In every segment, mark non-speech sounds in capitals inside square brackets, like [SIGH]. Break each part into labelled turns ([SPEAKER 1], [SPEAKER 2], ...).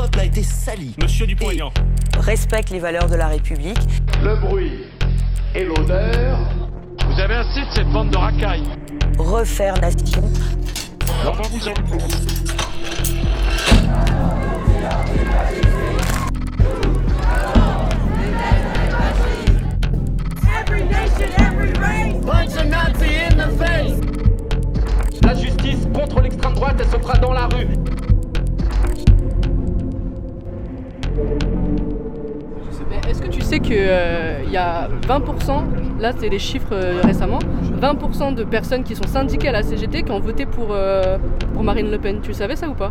[SPEAKER 1] peuple a été sali.
[SPEAKER 2] Monsieur Dupont-Aignan.
[SPEAKER 3] Respecte les valeurs de la République.
[SPEAKER 4] Le bruit et l'odeur.
[SPEAKER 2] Vous avez assez de cette bande de racailles.
[SPEAKER 3] Refaire nation.
[SPEAKER 2] Vous en...
[SPEAKER 5] La justice contre l'extrême droite, elle se fera dans la rue.
[SPEAKER 6] Sais qu'il y a 20%, là c'est les chiffres euh, récemment, 20% de personnes qui sont syndiquées à la CGT qui ont voté pour, euh, pour Marine Le Pen. Tu savais ça ou pas?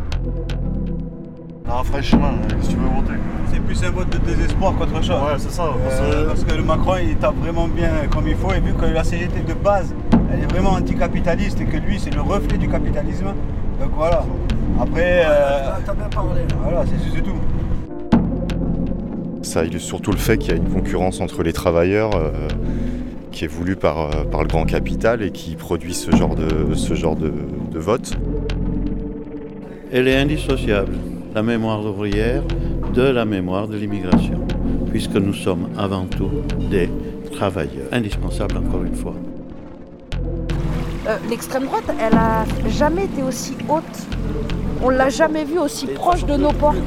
[SPEAKER 7] Non, franchement, si tu veux voter.
[SPEAKER 8] C'est plus un vote de désespoir qu'autre chose.
[SPEAKER 7] Ouais, c'est ça.
[SPEAKER 8] Euh, parce que le Macron il tape vraiment bien comme il faut et vu que la CGT de base elle est vraiment anticapitaliste et que lui c'est le reflet du capitalisme. Donc voilà. Après, euh,
[SPEAKER 7] T'as bien parlé.
[SPEAKER 8] voilà, c'est c'est tout.
[SPEAKER 9] Ça illustre surtout le fait qu'il y a une concurrence entre les travailleurs euh, qui est voulue par, euh, par le grand capital et qui produit ce genre de, ce genre de, de vote.
[SPEAKER 10] Elle est indissociable, la mémoire ouvrière, de la mémoire de l'immigration, puisque nous sommes avant tout des travailleurs, indispensables encore une fois.
[SPEAKER 11] Euh, L'extrême droite, elle a jamais été aussi haute. On l'a jamais vue aussi proche de nos portes.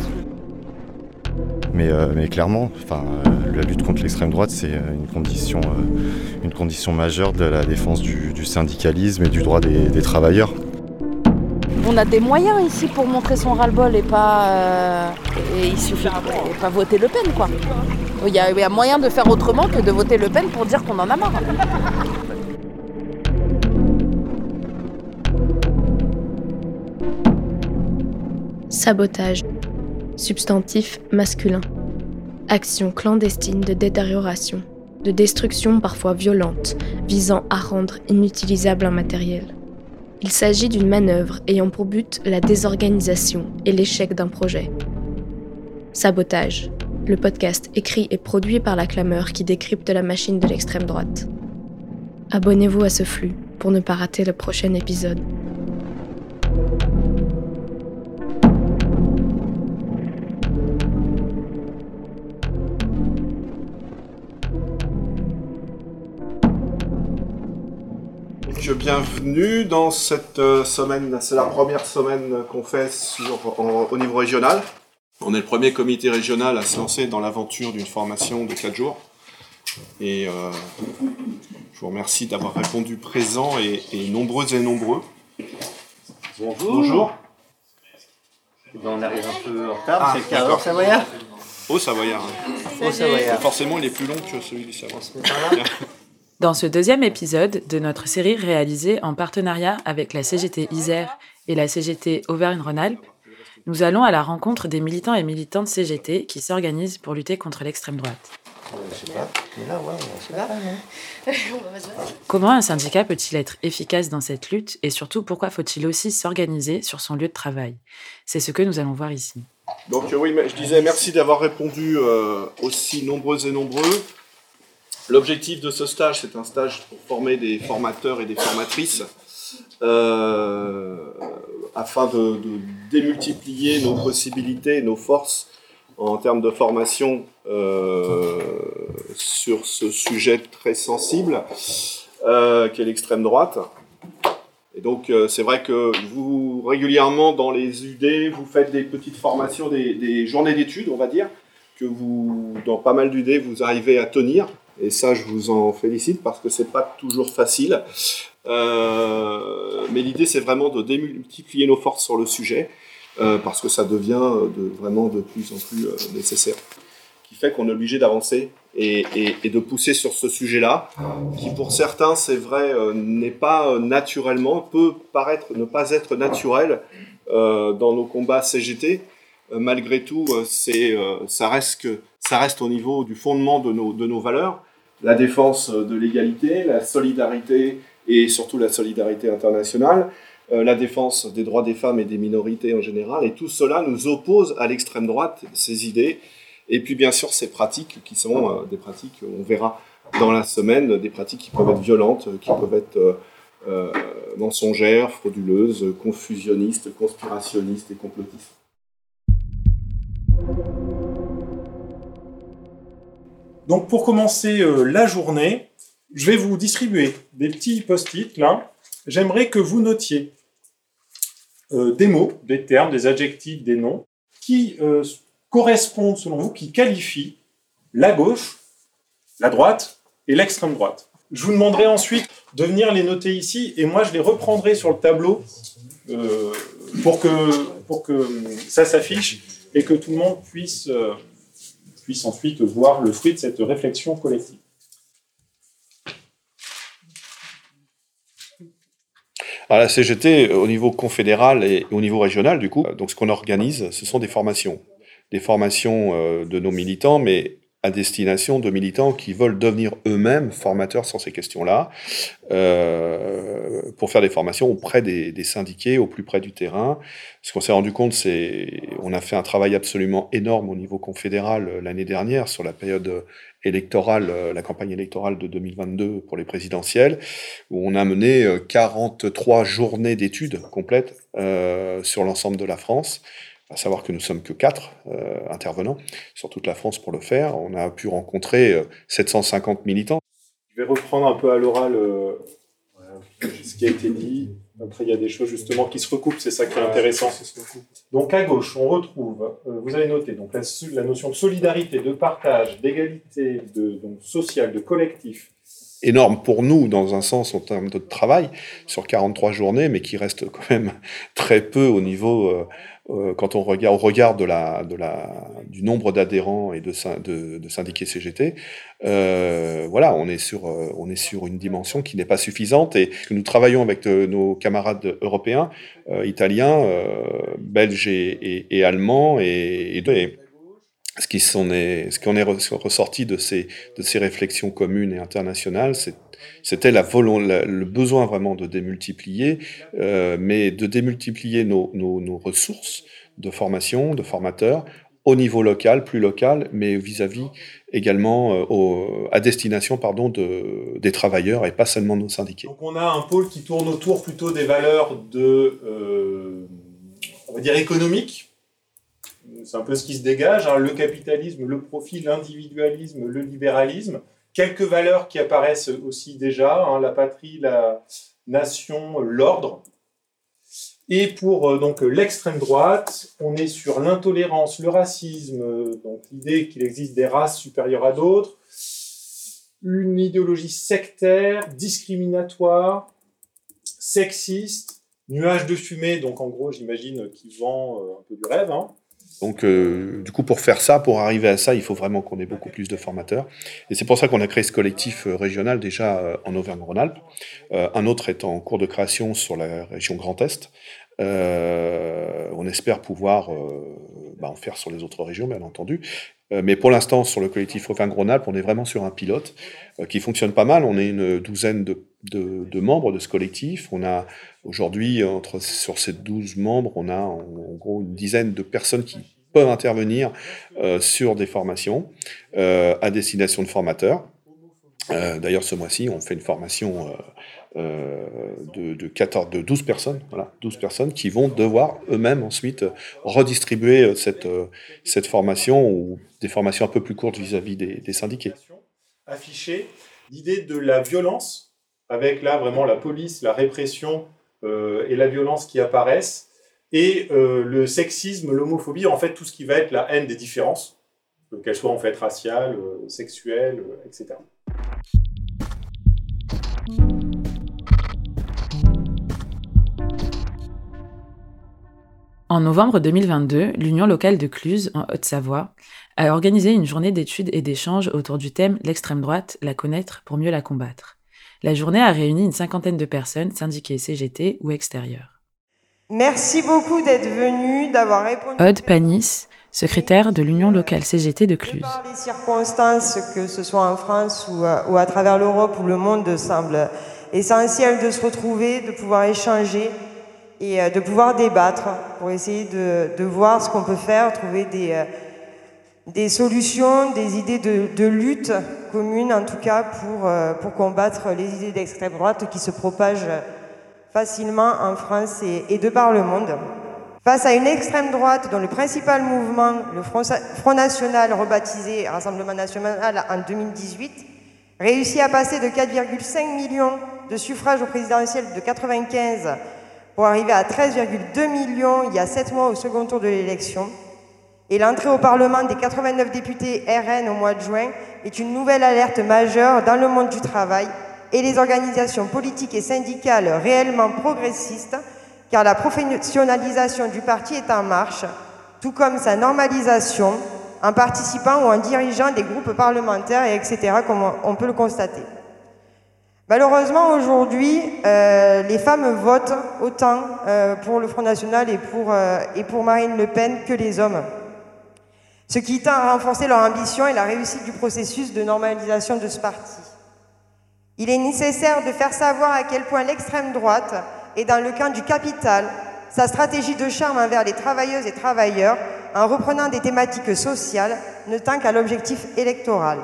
[SPEAKER 9] Mais, euh, mais clairement, enfin, euh, la lutte contre l'extrême droite, c'est euh, une condition, euh, une condition majeure de la défense du, du syndicalisme et du droit des, des travailleurs.
[SPEAKER 11] On a des moyens ici pour montrer son ras-le-bol et pas. euh, et il suffit et pas voter Le Pen, quoi. Il y, a, il y a moyen de faire autrement que de voter Le Pen pour dire qu'on en a marre.
[SPEAKER 12] Sabotage. Substantif masculin. Action clandestine de détérioration, de destruction parfois violente, visant à rendre inutilisable un matériel. Il s'agit d'une manœuvre ayant pour but la désorganisation et l'échec d'un projet. Sabotage. Le podcast écrit et produit par la clameur qui décrypte la machine de l'extrême droite. Abonnez-vous à ce flux pour ne pas rater le prochain épisode.
[SPEAKER 13] Donc, bienvenue dans cette euh, semaine, c'est la première semaine qu'on fait sur, en- au niveau régional. On est le premier comité régional à se lancer dans l'aventure d'une formation de 4 jours. Et euh, je vous remercie d'avoir répondu présent et, et nombreux et nombreux.
[SPEAKER 14] Bonjour.
[SPEAKER 13] Bonjour.
[SPEAKER 14] On arrive un peu en retard,
[SPEAKER 13] Ah,
[SPEAKER 14] c'est le d'heure savoyard.
[SPEAKER 13] Au Savoyard. hein.
[SPEAKER 14] Au Savoyard.
[SPEAKER 13] Forcément, il est plus long que celui du Savoyard. [LAUGHS]
[SPEAKER 15] Dans ce deuxième épisode de notre série réalisée en partenariat avec la CGT Isère et la CGT Auvergne-Rhône-Alpes, nous allons à la rencontre des militants et militantes CGT qui s'organisent pour lutter contre l'extrême droite. Comment un syndicat peut-il être efficace dans cette lutte et surtout pourquoi faut-il aussi s'organiser sur son lieu de travail? C'est ce que nous allons voir ici.
[SPEAKER 13] Donc euh, oui, je disais merci d'avoir répondu euh, aussi nombreux et nombreux. L'objectif de ce stage, c'est un stage pour former des formateurs et des formatrices euh, afin de, démultiplier nos possibilités, nos forces en termes de formation euh, sur ce sujet très sensible euh, qu'est l'extrême droite. Et donc, euh, c'est vrai que vous, régulièrement, dans les UD, vous faites des petites formations, des journées d'études, on va dire, que vous, dans pas mal d'UD, vous arrivez à tenir. Et ça, je vous en félicite parce que c'est pas toujours facile. Euh, mais l'idée, c'est vraiment de démultiplier nos forces sur le sujet euh, parce que ça devient euh, vraiment de plus en plus euh, nécessaire. Qui fait qu'on est obligé d'avancer et, de pousser sur ce sujet-là, qui pour certains, c'est vrai, n'est pas naturellement, peut paraître ne pas être naturel dans nos combats CGT. Malgré tout, ça, reste que, ça reste au niveau du fondement de nos, de nos valeurs, la défense euh, de l'égalité, la solidarité et surtout la solidarité internationale, euh, la défense des droits des femmes et des minorités en général, et tout cela nous oppose à l'extrême droite, ses idées, et puis bien sûr ces pratiques qui sont euh, des pratiques, on verra dans la semaine, des pratiques qui peuvent être violentes, qui peuvent être mensongères, frauduleuses, confusionnistes, conspirationnistes et complotistes.
[SPEAKER 1] Donc pour commencer euh, la journée, je vais vous distribuer des petits post-it là. J'aimerais que vous notiez euh, des mots, des termes, des adjectifs, des noms qui euh, correspondent selon vous, qui qualifient la gauche, la droite et l'extrême droite. Je vous demanderai ensuite de venir les noter ici et moi je les reprendrai sur le tableau pour, que, pour que ça s'affiche et que tout le monde puisse, puisse ensuite voir le fruit de cette réflexion collective.
[SPEAKER 13] Alors la CGT, au niveau confédéral et au niveau régional, du coup, donc ce qu'on organise, ce sont des formations. Des formations euh, de nos militants, mais à destination de militants qui veulent devenir eux-mêmes formateurs sur ces questions-là, euh, pour faire des formations auprès des, syndiqués, au plus près du terrain. Ce qu'on s'est rendu compte, c'est on a fait un travail absolument énorme au niveau confédéral euh, l'année dernière sur la période électorale, euh, la campagne électorale de 2022 pour les présidentielles, où on a mené 43 journées d'études complètes euh, sur l'ensemble de la France à savoir que nous sommes que quatre euh, intervenants sur toute la France pour le faire. On a pu rencontrer euh, 750 militants.
[SPEAKER 1] Je vais reprendre un peu à l'oral euh, ce qui a été dit. Après, il y a des choses justement qui se recoupent, c'est ça qui est intéressant. Donc à gauche, on retrouve, euh, vous avez noté, donc la, la, notion de solidarité, de partage, d'égalité, de donc, social, de collectif,
[SPEAKER 13] énorme pour nous dans un sens en termes de travail sur 43 journées, mais qui reste quand même [LAUGHS] très peu au niveau euh, euh, quand on regarde au regard de la, de la, du nombre d'adhérents et de, syndiqués CGT. Euh, voilà, on est sur euh, on est sur une dimension qui n'est pas suffisante et que nous travaillons avec de, nos camarades européens, euh, italiens, belges et, et, et allemands et, et ce qui sont ce qu'on est ressorti de ces de ces réflexions communes et internationales, c'était la, le besoin vraiment de démultiplier, euh, mais de démultiplier nos, ressources de formation, de formateurs au niveau local, plus local, mais vis-à-vis -vis également euh, à destination pardon de, des travailleurs et pas seulement de nos syndiqués.
[SPEAKER 1] Donc on a un pôle qui tourne autour plutôt des valeurs de euh, on va dire économiques. C'est un peu ce qui se dégage, hein, le capitalisme, le profit, l'individualisme, le libéralisme, quelques valeurs qui apparaissent aussi déjà, hein, la patrie, la nation, l'ordre. Et pour euh, donc l'extrême droite, on est sur l'intolérance, le racisme, donc l'idée qu'il existe des races supérieures à d'autres, une idéologie sectaire, discriminatoire, sexiste, nuage de fumée, donc en gros j'imagine qui vend euh, un peu du rêve, hein,
[SPEAKER 13] donc, euh, du coup, pour faire ça, pour arriver à ça, il faut vraiment qu'on ait beaucoup plus de formateurs. Et c'est pour ça qu'on a créé ce collectif euh, régional déjà euh, en Auvergne-Rhône-Alpes. Un autre est en cours de création sur la région Grand Est. On espère pouvoir bah, en faire sur les autres régions, bien entendu. mais pour l'instant, sur le collectif Auvergne-Rhône-Alpes, on est vraiment sur un pilote qui fonctionne pas mal. On est une douzaine de, de, membres de ce collectif. On a aujourd'hui, sur ces 12 membres, on a en gros une dizaine de personnes qui peuvent intervenir euh, sur des formations euh, à destination de formateurs. Euh, D'ailleurs, ce mois-ci, on fait une formation de, de, 14, de 12 personnes, voilà, 12 personnes qui vont devoir eux-mêmes ensuite redistribuer cette, cette formation ou des formations un peu plus courtes vis-à-vis -vis des, des syndiqués.
[SPEAKER 1] Afficher l'idée de la violence, avec là vraiment la police, la répression et la violence qui apparaissent, et euh, le sexisme, l'homophobie, en fait tout ce qui va être la haine des différences, euh, qu'elles soient en fait raciales, euh, sexuelles, etc.
[SPEAKER 15] En novembre 2022, l'Union locale de Cluse, en Haute-Savoie, a organisé une journée d'études et d'échanges autour du thème L'extrême droite, la connaître pour mieux la combattre. La journée a réuni une cinquantaine de personnes syndiquées CGT ou extérieures.
[SPEAKER 16] Merci beaucoup d'être venu, d'avoir répondu.
[SPEAKER 15] Aude Panis, secrétaire de l'Union locale CGT de Cluse.
[SPEAKER 16] Par les circonstances, que ce soit en France ou à, ou à travers l'Europe ou le monde, semble essentiel de se retrouver, de pouvoir échanger et de pouvoir débattre pour essayer de, de voir ce qu'on peut faire, trouver des, des solutions, des idées de, de, lutte commune, en tout cas pour, pour combattre les idées d'extrême droite qui se propagent facilement en France et, de par le monde.
[SPEAKER 17] Face à une extrême droite dont le principal mouvement, le Front, National, rebaptisé Rassemblement National en 2018, réussit à passer de 4,5 millions de suffrages au présidentiel de 95 pour arriver à 13,2 millions il y a 7 mois au second tour de l'élection, et l'entrée au Parlement des 89 députés RN au mois de juin est une nouvelle alerte majeure dans le monde du travail et les organisations politiques et syndicales réellement progressistes car la professionnalisation du parti est en marche, tout comme sa normalisation en participant ou en dirigeant des groupes parlementaires, et etc., comme on peut le constater. Malheureusement, aujourd'hui, euh, les femmes votent autant euh, pour le Front National euh, et pour Marine Le Pen que les hommes, ce qui tend à renforcer leur ambition et la réussite du processus de normalisation de ce parti. Il est nécessaire de faire savoir à quel point l'extrême droite et dans le camp du capital sa stratégie de charme envers les travailleuses et travailleurs en reprenant des thématiques sociales ne tend qu'à l'objectif électoral.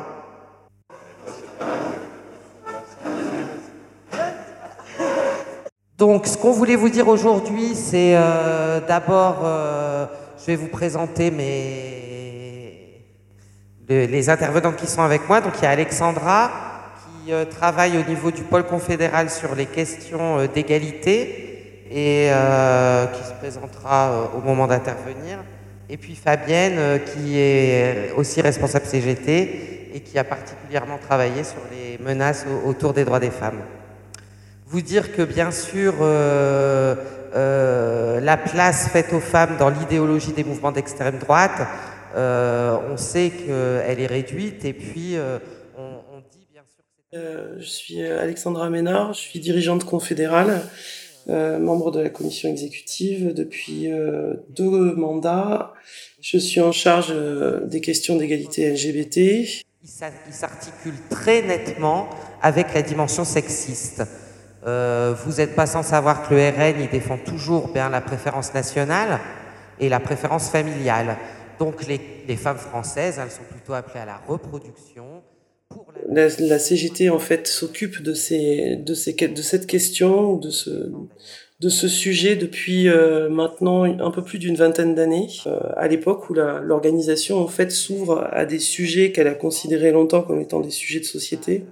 [SPEAKER 18] Donc, ce qu'on voulait vous dire aujourd'hui, c'est euh, d'abord, euh, je vais vous présenter mes... les intervenants qui sont avec moi. Donc, il y a Alexandra, euh, travaille au niveau du pôle confédéral sur les questions euh, d'égalité et euh, qui se présentera au moment d'intervenir. Et puis Fabienne, qui est aussi responsable CGT et qui a particulièrement travaillé sur les menaces autour des droits des femmes. Vous dire que bien sûr, la place faite aux femmes dans l'idéologie des mouvements d'extrême droite, on sait qu'elle est réduite et puis
[SPEAKER 19] euh, je suis euh, Alexandra Ménard, je suis dirigeante confédérale, euh, membre de la commission exécutive depuis deux mandats. Je suis en charge des questions d'égalité LGBT.
[SPEAKER 18] Il s'articule très nettement avec la dimension sexiste. vous n'êtes pas sans savoir que le RN défend toujours bien la préférence nationale et la préférence familiale. Donc les, les femmes françaises, elles sont plutôt appelées à la reproduction
[SPEAKER 19] la, CGT en fait s'occupe de ces, de ces, de cette question, de ce, de ce sujet depuis euh, maintenant un peu plus d'une vingtaine d'années. Euh, à l'époque où l'organisation en fait s'ouvre à des sujets qu'elle a considérés longtemps comme étant des sujets de société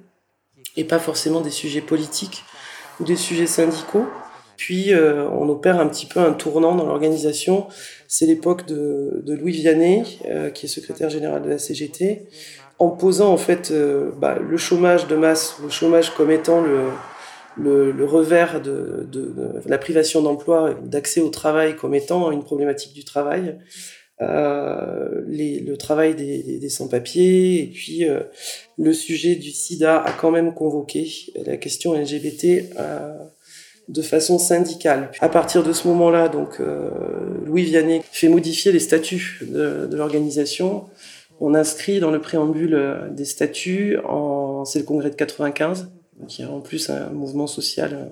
[SPEAKER 19] et pas forcément des sujets politiques ou des sujets syndicaux. Puis euh, on opère un petit peu un tournant dans l'organisation. C'est l'époque de, de, Louis Vianney, qui est secrétaire général de la CGT, en posant en fait euh, bah, le chômage de masse, le chômage comme étant le, le, revers de, de, la privation d'emploi, d'accès au travail comme étant une problématique du travail, euh, les, le travail des, des sans-papiers, et puis euh, le sujet du sida a quand même convoqué la question LGBT euh, de façon syndicale. À partir de ce moment-là, donc Louis Vianney fait modifier les statuts de, de l'organisation on inscrit dans le préambule euh, des statuts, c'est le congrès de 95, qui est en plus un mouvement social euh,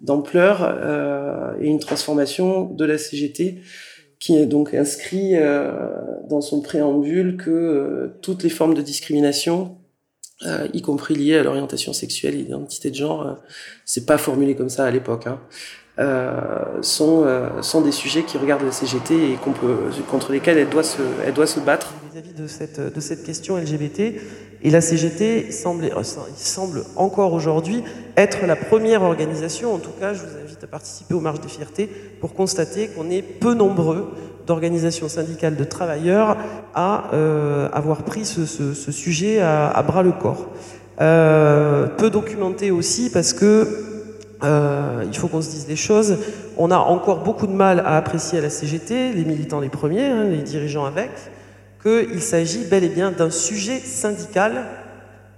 [SPEAKER 19] d'ampleur euh, et une transformation de la CGT qui est donc inscrit dans son préambule que toutes les formes de discrimination, y compris liées à l'orientation sexuelle et l'identité de genre, c'est pas formulé comme ça à l'époque. Hein. Euh, sont, euh, sont des sujets qui regardent la CGT et contre lesquels elle doit se, battre. Vis-à-vis de cette, de cette question LGBT, et la CGT semble, euh, semble encore aujourd'hui être la première organisation, en tout cas je vous invite à participer aux marches des fiertés, pour constater qu'on est peu nombreux d'organisations syndicales de travailleurs à avoir pris ce, sujet à, bras le corps. Peu documenté aussi parce que euh, il faut qu'on se dise des choses. On a encore beaucoup de mal à apprécier à la CGT, les militants les premiers, hein, les dirigeants avec, qu'il s'agit bel et bien d'un sujet syndical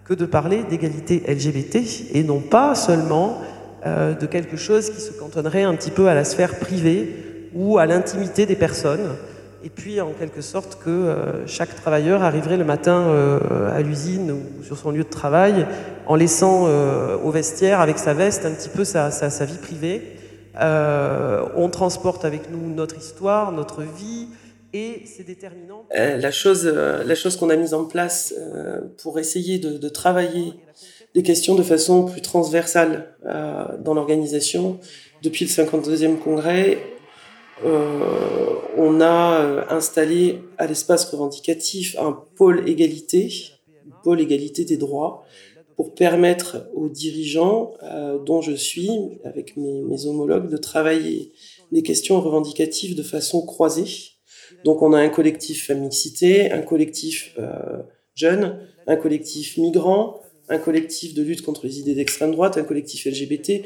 [SPEAKER 19] que de parler d'égalité LGBT et non pas seulement euh, de quelque chose qui se cantonnerait un petit peu à la sphère privée ou à l'intimité des personnes et puis en quelque sorte que euh, chaque travailleur arriverait le matin euh, à l'usine ou sur son lieu de travail en laissant euh, au vestiaire avec sa veste un petit peu sa, vie privée. on transporte avec nous notre histoire, notre vie, et c'est déterminant. la chose, la chose qu'on a mise en place pour essayer de, de, travailler des questions de façon plus transversale dans l'organisation depuis le 52e congrès, on a euh, installé à l'espace revendicatif un pôle égalité, un pôle égalité des droits, pour permettre aux dirigeants, euh, dont je suis, avec mes, mes, homologues, de travailler les questions revendicatives de façon croisée. Donc on a un collectif mixité, un collectif euh, jeune, un collectif migrant, un collectif de lutte contre les idées d'extrême droite, un collectif LGBT,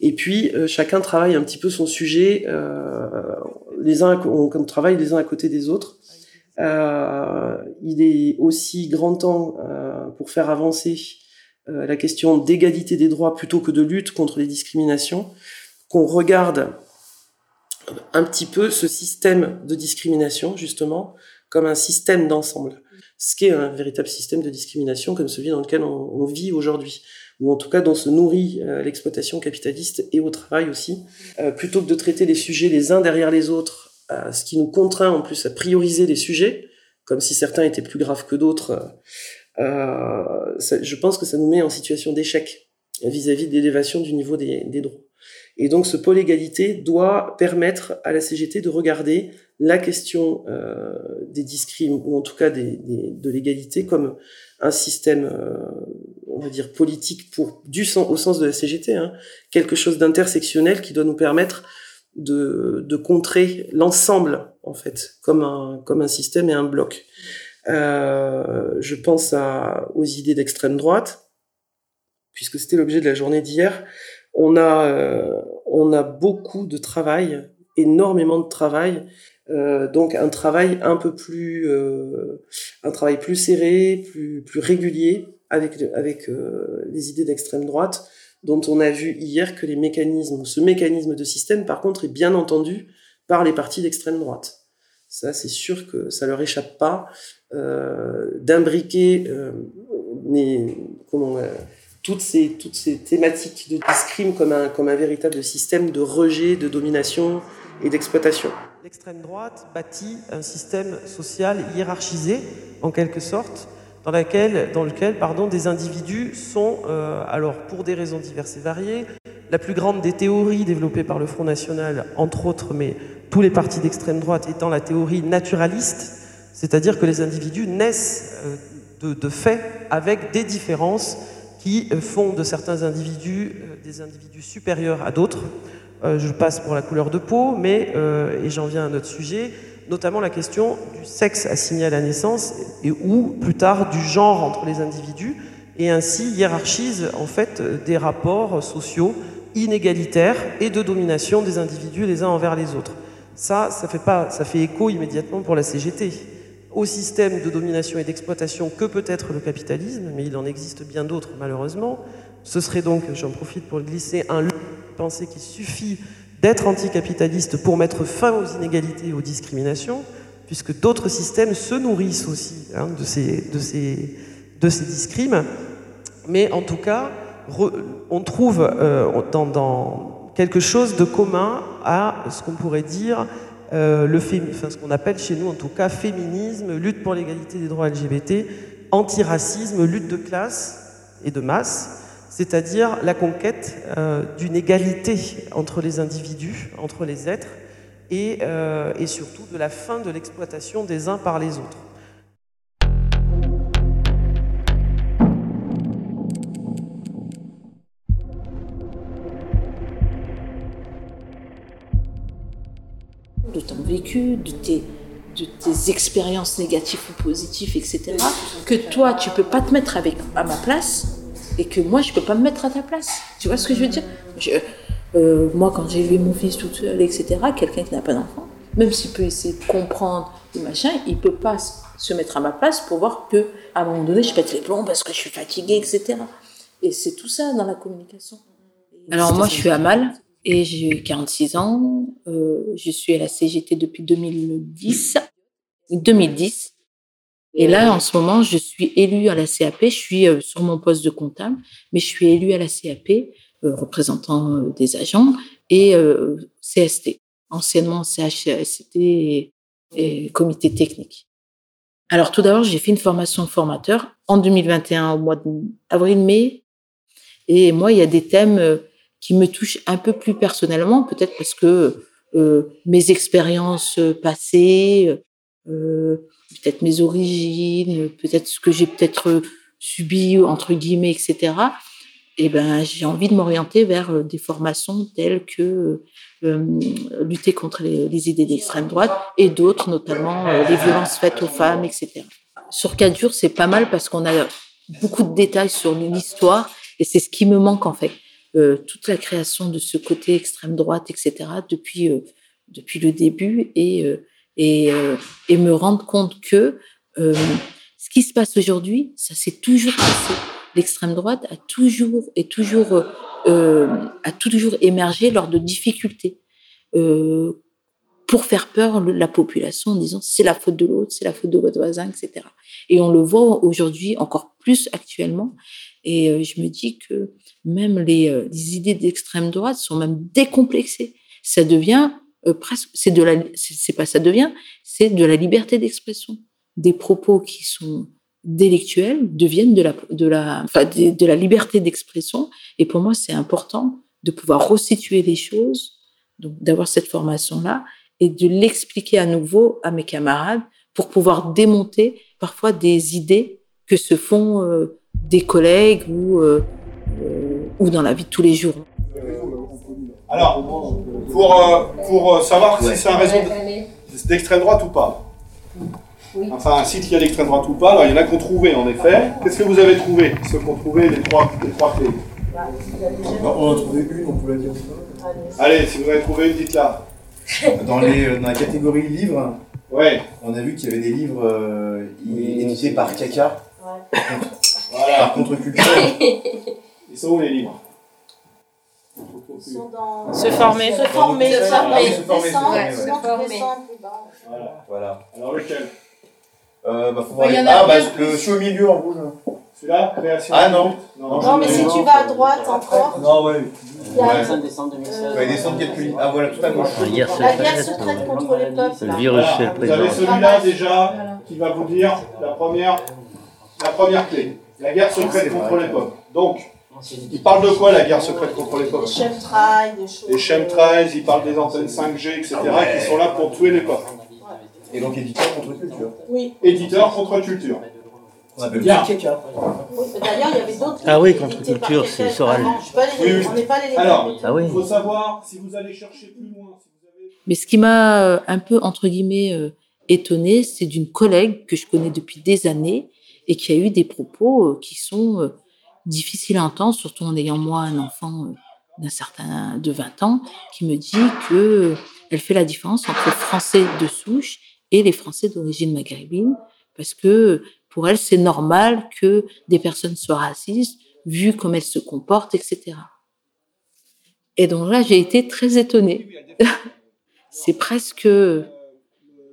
[SPEAKER 19] et puis euh, chacun travaille un petit peu son sujet, euh, les uns on, on, travaille les uns à côté des autres. Euh, il est aussi grand temps pour faire avancer la question d'égalité des droits plutôt que de lutte contre les discriminations, qu'on regarde un petit peu ce système de discrimination justement comme un système d'ensemble, ce qui est un véritable système de discrimination comme celui dans lequel on vit aujourd'hui ou en tout cas dont se nourrit euh, l'exploitation capitaliste et au travail aussi, euh, plutôt que de traiter les sujets les uns derrière les autres, euh, ce qui nous contraint en plus à prioriser les sujets, comme si certains étaient plus graves que d'autres, ça, je pense que ça nous met en situation d'échec vis-à-vis de l'élévation du niveau des, des droits. Et donc ce pôle égalité doit permettre à la CGT de regarder la question euh, des discrimes, ou en tout cas des, des, de l'égalité, comme un système, euh, va dire, politique pour, du sens, au sens de la CGT, hein, quelque chose d'intersectionnel qui doit nous permettre de, contrer l'ensemble, en fait, comme un, système et un bloc. Euh, je pense aux idées d'extrême droite, puisque c'était l'objet de la journée d'hier. On a, euh, a beaucoup de travail, énormément de travail, euh, donc un travail un peu plus, un travail plus serré, plus plus régulier avec euh, les idées d'extrême droite, dont on a vu hier que les mécanismes, ce mécanisme de système, par contre, est bien entendu par les partis d'extrême droite. Ça, c'est sûr que ça leur échappe pas euh, d'imbriquer ces, toutes ces thématiques de discrime comme un, comme un véritable système de rejet, de domination et d'exploitation.
[SPEAKER 16] L'extrême droite bâtit un système social hiérarchisé, en quelque sorte, dans, laquelle, lequel pardon, des individus sont, euh, alors pour des raisons diverses et variées, la plus grande des théories développées par le Front National, entre autres, mais tous les partis d'extrême droite étant la théorie naturaliste, c'est-à-dire que les individus naissent euh, de, de fait avec des différences qui font de certains individus euh, des individus supérieurs à d'autres. Euh, je passe pour la couleur de peau, mais, euh, et j'en viens à notre sujet, notamment la question du sexe assigné à la naissance et ou plus tard du genre entre les individus, et ainsi hiérarchise en fait des rapports sociaux inégalitaires et de domination des individus les uns envers les autres. Ça, ça fait, pas, ça fait écho immédiatement pour la CGT au système de domination et d'exploitation que peut être le capitalisme, mais il en existe bien d'autres malheureusement. Ce serait donc, j'en profite pour le glisser, un penser qu'il suffit d'être anticapitaliste pour mettre fin aux inégalités et aux discriminations, puisque d'autres systèmes se nourrissent aussi hein, de, ces, discrimes. Mais en tout cas, on trouve euh, dans, quelque chose de commun à ce qu'on pourrait dire euh, ce qu'on appelle chez nous en tout cas féminisme, lutte pour l'égalité des droits LGBT, antiracisme, lutte de classe et de masse, c'est-à-dire la conquête euh, d'une égalité entre les individus, entre les êtres, et, euh, et surtout de la fin de l'exploitation des uns par les autres.
[SPEAKER 11] de ton vécu, de tes, de tes expériences négatives ou positives, etc., que toi, tu peux pas te mettre avec, à ma place et que moi, je peux pas me mettre à ta place. Tu vois ce que je veux dire? Je, euh, Moi, quand j'ai vu mon fils tout seul, etc., quelqu'un qui n'a pas d'enfant, même s'il peut essayer de comprendre le machin, il peut pas se mettre à ma place pour voir que à un moment donné, je pète les plombs parce que je suis fatiguée, etc. Et c'est tout ça dans la communication.
[SPEAKER 20] Alors moi, je suis à Mal et j'ai 46 ans. Euh, je suis à la CGT depuis 2010. 2010. Et là, en ce moment, je suis élue à la CAP. Je suis euh, sur mon poste de comptable, mais je suis élue à la CAP, euh, représentant euh, des agents, et euh, CST, anciennement CHST et, comité technique. Alors tout d'abord, j'ai fait une formation formateur en 2021, au mois d'avril-mai. Et moi, il y a des thèmes qui me touchent un peu plus personnellement, peut-être parce que euh, mes expériences passées, euh, peut-être mes origines, peut-être ce que j'ai peut-être subi entre guillemets, etc. Et ben, j'ai envie de m'orienter vers des formations telles que euh, lutter contre les, idées d'extrême droite et d'autres, notamment euh, les violences faites aux femmes, etc. Sur jours, c'est pas mal parce qu'on a beaucoup de détails sur l'histoire et c'est ce qui me manque en fait. Euh, toute la création de ce côté extrême droite, etc. depuis euh, depuis le début et euh, et, euh, et me rendre compte que ce qui se passe aujourd'hui, ça s'est toujours passé. L'extrême droite a toujours et toujours a toujours émergé lors de difficultés pour faire peur la population en disant c'est la faute de l'autre, c'est la faute de votre voisin, etc. Et on le voit aujourd'hui encore plus actuellement. Et euh, je me dis que même les, euh, les idées d'extrême droite sont même décomplexées. Ça devient euh, c'est de la, c'est pas ça devient, c'est de la liberté d'expression. Des propos qui sont délictuels deviennent de la, de la, enfin, de, la liberté d'expression. Et pour moi, c'est important de pouvoir resituer les choses, donc d'avoir cette formation-là et de l'expliquer à nouveau à mes camarades pour pouvoir démonter parfois des idées que se font euh, des collègues ou, euh, ou dans la vie de tous les jours.
[SPEAKER 13] Alors, pour, euh, pour savoir si c'est un réseau d'extrême droite ou pas, enfin un site qui a d'extrême droite ou pas, alors il y en a qui ont trouvé en effet. Qu'est-ce que vous avez trouvé? Ceux qui ont trouvé les trois, les trois clés
[SPEAKER 7] On en a trouvé une, on peut la dire.
[SPEAKER 13] Allez, si vous avez trouvé une, dites-la. [LAUGHS]
[SPEAKER 7] Dans, les, dans la catégorie livres,
[SPEAKER 13] ouais.
[SPEAKER 7] on a vu qu'il y avait des livres euh, édités par Caca.
[SPEAKER 13] Voilà.
[SPEAKER 7] Par contre-culture.
[SPEAKER 13] Ils sont où les livres?
[SPEAKER 15] Se former.
[SPEAKER 21] Se former.
[SPEAKER 7] Se former.
[SPEAKER 21] Se former. Ouais,
[SPEAKER 7] se.
[SPEAKER 13] Voilà.
[SPEAKER 7] Voilà.
[SPEAKER 13] Alors lequel
[SPEAKER 7] Euh, bah, faut
[SPEAKER 21] Bah,
[SPEAKER 7] voir les- Ah, bah, le je suis au milieu en rouge.
[SPEAKER 13] Celui-là Création
[SPEAKER 7] Ah non.
[SPEAKER 21] Non, mais si tu vas à droite encore.
[SPEAKER 7] Non, ouais.
[SPEAKER 21] Il y a-
[SPEAKER 7] Ouais. Ouais, descendre quelques Ah, voilà, tout à gauche.
[SPEAKER 21] La guerre secrète contre les peuples.
[SPEAKER 7] Le virus, le
[SPEAKER 13] Vous avez celui-là déjà qui va vous dire la première, la première clé. La guerre secrète contre les peuples. Donc, il parle de quoi la guerre secrète contre les peuples?
[SPEAKER 21] Des chemtrails, des choses.
[SPEAKER 13] Les chemtrails, il parle des antennes 5G, etc., qui sont là pour tuer les peuples.
[SPEAKER 7] Et donc, éditeur contre culture.
[SPEAKER 21] Oui.
[SPEAKER 13] Éditeur contre culture.
[SPEAKER 7] On ça.
[SPEAKER 21] Oui, mais D'ailleurs, il y avait d'autres.
[SPEAKER 14] Ah oui, contre culture, c'est Soral.
[SPEAKER 21] On n'est pas allé les
[SPEAKER 13] Alors.
[SPEAKER 14] Ah oui.
[SPEAKER 13] il faut savoir, si vous allez chercher plus loin, si vous avez...
[SPEAKER 20] Mais ce qui m'a euh, un peu, entre guillemets, euh, étonnée, c'est d'une collègue que je connais depuis des années et qui a eu des propos euh, qui sont euh, difficiles à entendre, surtout en ayant moi un enfant euh, d'un certain, de 20 ans, qui me dit que euh, elle fait la différence entre Français de souche et les Français d'origine maghrébine, parce que pour elle, c'est normal que des personnes soient racistes, vu comme elles se comportent, etc. Et donc là, j'ai été très étonnée. [LAUGHS] c'est presque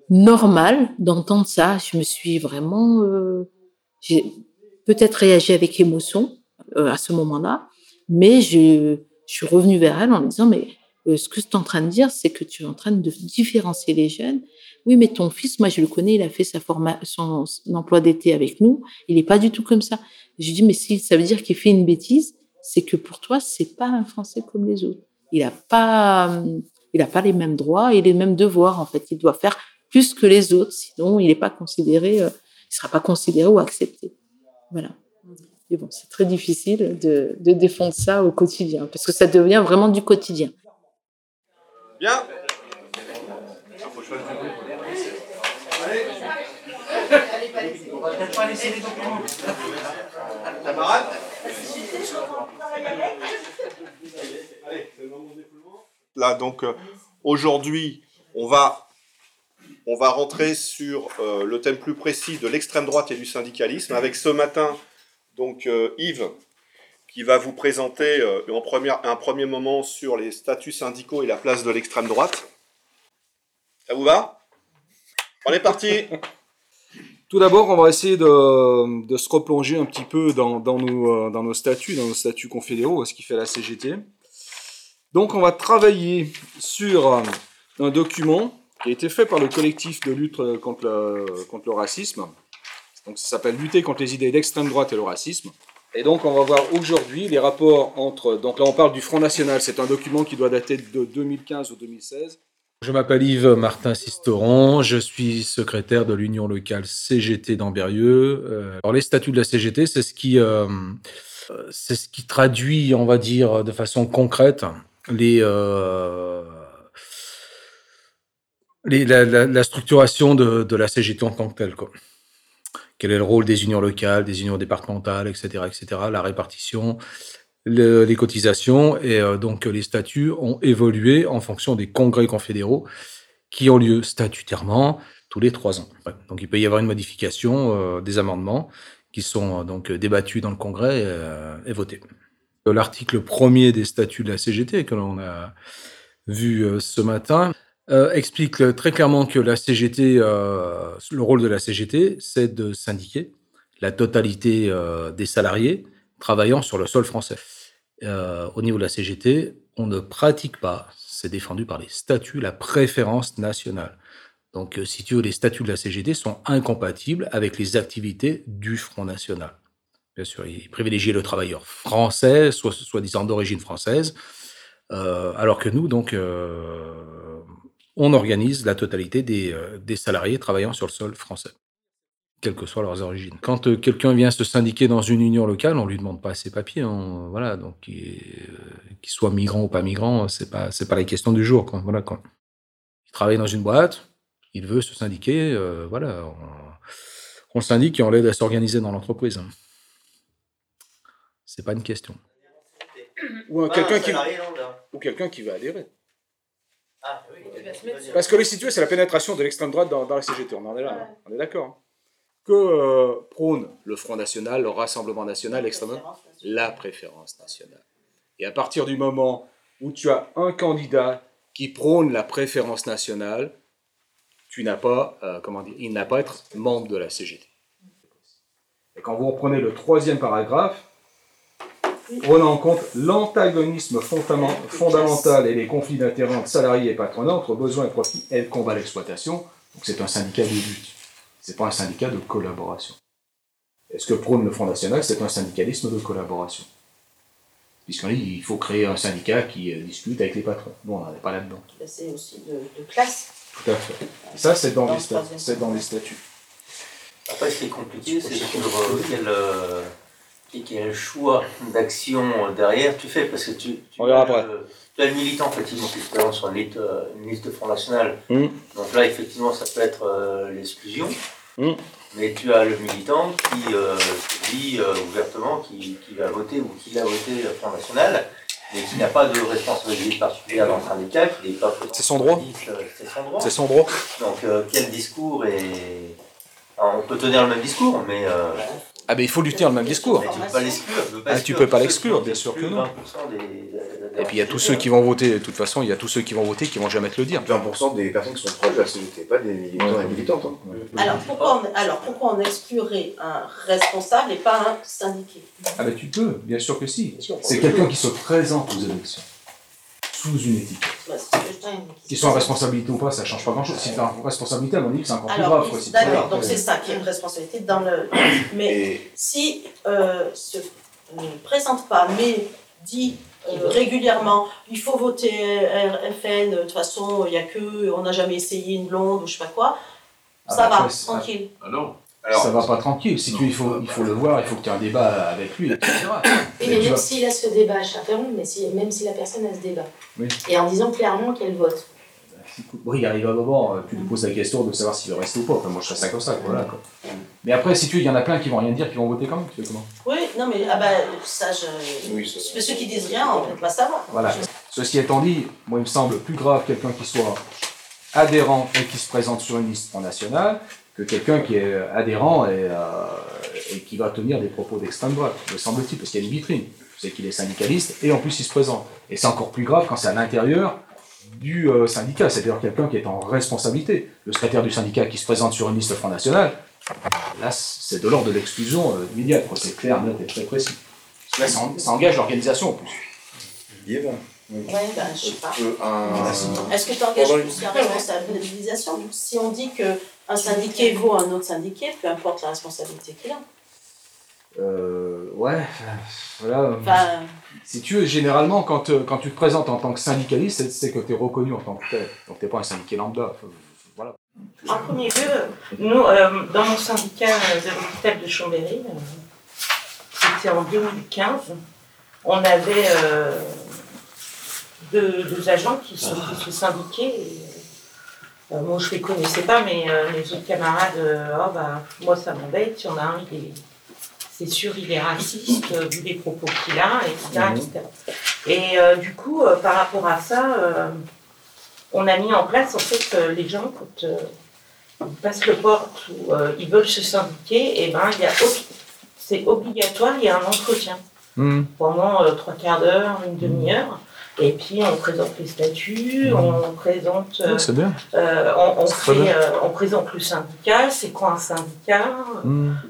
[SPEAKER 20] normal d'entendre ça. Je me suis vraiment, euh, j'ai peut-être réagi avec émotion euh, à ce moment-là, mais je, suis revenue vers elle en me disant mais euh, ce que tu es en train de dire, c'est que tu es en train de différencier les jeunes. Oui, mais ton fils, moi je le connais, il a fait sa forma son, emploi d'été avec nous. Il n'est pas du tout comme ça. Je dis mais si ça veut dire qu'il fait une bêtise, c'est que pour toi c'est pas un Français comme les autres. Il a pas, il a pas les mêmes droits et les mêmes devoirs en fait. Il doit faire plus que les autres, sinon il n'est pas considéré, euh, il sera pas considéré ou accepté. Voilà. Et bon, c'est très difficile de, défendre ça au quotidien parce que ça devient vraiment du quotidien.
[SPEAKER 13] Bien. Là, donc, euh, aujourd'hui, on va, on va rentrer sur euh, le thème plus précis de l'extrême droite et du syndicalisme, avec ce matin, donc, euh, Yves, qui va vous présenter euh, en un premier moment sur les statuts syndicaux et la place de l'extrême droite. Ça vous va? On est parti [LAUGHS]
[SPEAKER 22] Tout d'abord, on va essayer de, se replonger un petit peu dans, dans nos, euh, dans nos statuts, dans nos statuts confédéraux, ce qui fait la CGT. Donc, on va travailler sur un document qui a été fait par le collectif de lutte contre le racisme. Donc, ça s'appelle Lutter contre les idées d'extrême droite et le racisme. Et donc, on va voir aujourd'hui les rapports entre. Donc, là, on parle du Front National. C'est un document qui doit dater de 2015 ou 2016.
[SPEAKER 23] Je m'appelle Yves Martin Sisteron, je suis secrétaire de l'Union locale CGT d'Amberieux. Euh, alors les statuts de la CGT, c'est ce qui, euh, c'est ce qui traduit, on va dire, de façon concrète les, euh, les- la structuration de, de la CGT en tant que telle. Quoi. Quel est le rôle des unions locales, des unions départementales, etc., etc., la répartition, le- les cotisations et euh, donc les statuts ont évolué en fonction des congrès confédéraux qui ont lieu statutairement tous les trois ans. Donc il peut y avoir une modification, euh, des amendements qui sont euh, donc débattus dans le congrès et votés. L'article premier des statuts de la CGT que l'on a vu ce matin euh, explique euh, très clairement que la CGT, euh, le rôle de la CGT, c'est de syndiquer la totalité des salariés travaillant sur le sol français. Au niveau de la CGT, on ne pratique pas, c'est défendu par les statuts, la préférence nationale. Donc, si tu veux, les statuts de la CGT sont incompatibles avec les activités du Front National. Bien sûr, ils privilégient le travailleur français, soi-disant d'origine française, alors que nous, donc, on organise la totalité des, euh, des salariés travaillant sur le sol français quelles que soient leurs origines. Quand euh, quelqu'un vient se syndiquer dans une union locale, on lui demande pas ses papiers. hein, voilà, donc qu'il euh, qu'il soit migrant ou pas migrant, c'est pas c'est pas la question du jour. Quoi, voilà, quoi. Il travaille dans une boîte, il veut se syndiquer, euh, voilà, on, on le syndique et on l'aide à s'organiser dans l'entreprise. hein. C'est pas une question. Ou quelqu'un qui ou quelqu'un qui va adhérer.
[SPEAKER 14] Ah, oui.
[SPEAKER 23] Parce que les situés, c'est la pénétration de l'extrême droite dans, dans la CGT. On en est là, hein. on est d'accord. hein. Que euh, prône le Front National, le Rassemblement National, l'extrême droite La préférence nationale. Et à partir du moment où tu as un candidat qui prône la préférence nationale, tu n'as pas, euh, comment dire, il n'a pas à être membre de la CGT. Et quand vous reprenez le troisième paragraphe, prenant en compte l'antagonisme fondament- fondamental et les conflits d'intérêts entre salariés et patronat, entre besoins et profits et le combat l'exploitation, donc c'est un syndicat de lutte. C'est pas un syndicat de collaboration. Et ce que prône le Front National, c'est un syndicalisme de collaboration? Puisqu'on dit il faut créer un syndicat qui euh, discute avec les patrons. Nous, on n'en est pas là-dedans.
[SPEAKER 21] C'est aussi de, de classe.
[SPEAKER 23] Tout à fait. Et ça, c'est dans,
[SPEAKER 21] Dans
[SPEAKER 23] les
[SPEAKER 21] le
[SPEAKER 23] sta-
[SPEAKER 21] troisième.
[SPEAKER 23] c'est dans les statuts.
[SPEAKER 14] Après, ce qui est compliqué, c'est sur euh, quel, euh, quel- quel choix d'action euh, derrière tu fais, parce que tu, tu,
[SPEAKER 23] On verra
[SPEAKER 14] as,
[SPEAKER 23] après.
[SPEAKER 14] le, tu as le militant, effectivement, qui se présente sur une liste, euh, une liste Front National.
[SPEAKER 23] Mm.
[SPEAKER 14] Donc là, effectivement, ça peut être euh, l'exclusion.
[SPEAKER 23] Mm.
[SPEAKER 14] Mais tu as le militant qui euh, dit euh, ouvertement qu'il qu'il va voter ou qu'il a voté le Front National, mais qui n'a pas de responsabilité particulière dans le syndicat, qui n'est pas
[SPEAKER 23] C'est son droit.
[SPEAKER 14] C'est son droit.
[SPEAKER 23] C'est son droit.
[SPEAKER 14] Donc euh, quel discours est... Alors, on peut tenir le même discours, mais... euh,
[SPEAKER 23] Ah, mais il faut lutter dans le même discours.
[SPEAKER 14] mais tu peux pas l'exclure.
[SPEAKER 23] Ah, tu
[SPEAKER 14] exclure
[SPEAKER 23] peux pas l'exclure, bien sûr que non.
[SPEAKER 14] 20% des-
[SPEAKER 23] Et puis il y a tous ceux qui vont voter, de toute façon, il y a tous ceux qui vont voter qui vont jamais te le dire.
[SPEAKER 9] 20% des personnes qui sont proches de la CGT, pas des militants et militantes. hein.
[SPEAKER 21] Alors pourquoi, on, alors pourquoi on exclurait un responsable et pas un syndiqué?
[SPEAKER 23] Ah ben tu peux, bien sûr que si. C'est quelqu'un qui se présente aux élections sous une étiquette.
[SPEAKER 21] Dis.
[SPEAKER 23] Qu'ils soient en responsabilité ou pas, ça change pas grand chose. Si tu en responsabilité, à mon avis, c'est encore plus grave. quoi, si tu
[SPEAKER 21] d'accord, donc c'est ça qui est une responsabilité dans le. [COUGHS] Mais si euh, se ne présente pas, mais dit euh, régulièrement, il faut voter RFN, de toute façon, il n'y a que, on n'a jamais essayé une blonde ou je sais pas quoi,
[SPEAKER 23] Ah,
[SPEAKER 21] ça
[SPEAKER 23] bah,
[SPEAKER 21] va,
[SPEAKER 23] après,
[SPEAKER 21] tranquille.
[SPEAKER 23] Ah non. Ça va pas tranquille. Si tu, il, faut, il faut le voir, il faut que tu aies un débat avec lui, etc.
[SPEAKER 24] Oui, mais même s'il a ce débat, je t'interromps, mais si, même si la personne a ce débat,
[SPEAKER 23] Oui.
[SPEAKER 24] et en disant clairement qu'elle vote,
[SPEAKER 23] Oui, il arrive un moment, euh, tu lui poses la question de savoir s'il veut rester ou pas. Enfin, moi, je fais ça comme ça. Voilà, quoi. Mais après, si tu veux, il y en a plein qui vont rien dire, qui vont voter quand même. Tu fais comment
[SPEAKER 21] Oui, non mais ah bah, ça, je. mais ceux qui disent rien, on ne peut pas savoir.
[SPEAKER 23] Voilà. Ceci étant dit, moi, il me semble plus grave quelqu'un qui soit adhérent et qui se présente sur une liste en nationale que quelqu'un qui est adhérent et, euh, et qui va tenir des propos d'extrême droite, me semble-t-il, parce qu'il y a une vitrine. C'est qu'il est syndicaliste et en plus il se présente. Et c'est encore plus grave quand c'est à l'intérieur du euh, syndicat, c'est-à-dire quelqu'un qui est en responsabilité. Le secrétaire du syndicat qui se présente sur une liste Front National, là c'est de l'ordre de l'exclusion euh, immédiate, c'est clair, net et très précis. Là, ça, en- ça engage l'organisation en plus.
[SPEAKER 21] Ouais, ben, je sais pas. Est-ce que tu engages plus la responsabilisation? Si on dit qu'un syndiqué vaut un autre syndiqué, peu importe la responsabilité qu'il a.
[SPEAKER 23] Euh, ouais, voilà.
[SPEAKER 21] Enfin,
[SPEAKER 23] si tu veux, généralement, quand, euh, quand tu te présentes en tant que syndicaliste, c'est- que tu es reconnu en tant que tel. Donc tu n'es pas un syndiqué lambda. Voilà.
[SPEAKER 24] En premier lieu, nous, euh, dans mon syndicat euh, de l'hôpital de Chambéry, euh, c'était en 2015, on avait deux, deux agents qui sont qui se syndiquaient. et, euh, moi, je ne les connaissais pas, mais euh, les autres camarades, euh, oh, bah, moi, ça m'embête. Il y en a un, il est- c'est sûr, il est raciste, euh, vu les propos qu'il a, etc.
[SPEAKER 25] Mhm.
[SPEAKER 24] etc. Et euh, du coup, euh, par rapport à ça, euh, on a mis en place, en fait, euh, les gens, quand euh, ils passent le porte ou euh, ils veulent se syndiquer, et ben, il y a c'est obligatoire, il y a un entretien
[SPEAKER 23] Hmm.
[SPEAKER 24] pendant euh, trois quarts d'heure, une demi-heure. Et puis on présente les statuts, on présente, euh,
[SPEAKER 23] c'est bien.
[SPEAKER 24] euh, on, on
[SPEAKER 23] C'est très
[SPEAKER 24] fait,
[SPEAKER 23] bien.
[SPEAKER 24] euh, on présente le syndicat, c'est quoi un syndicat,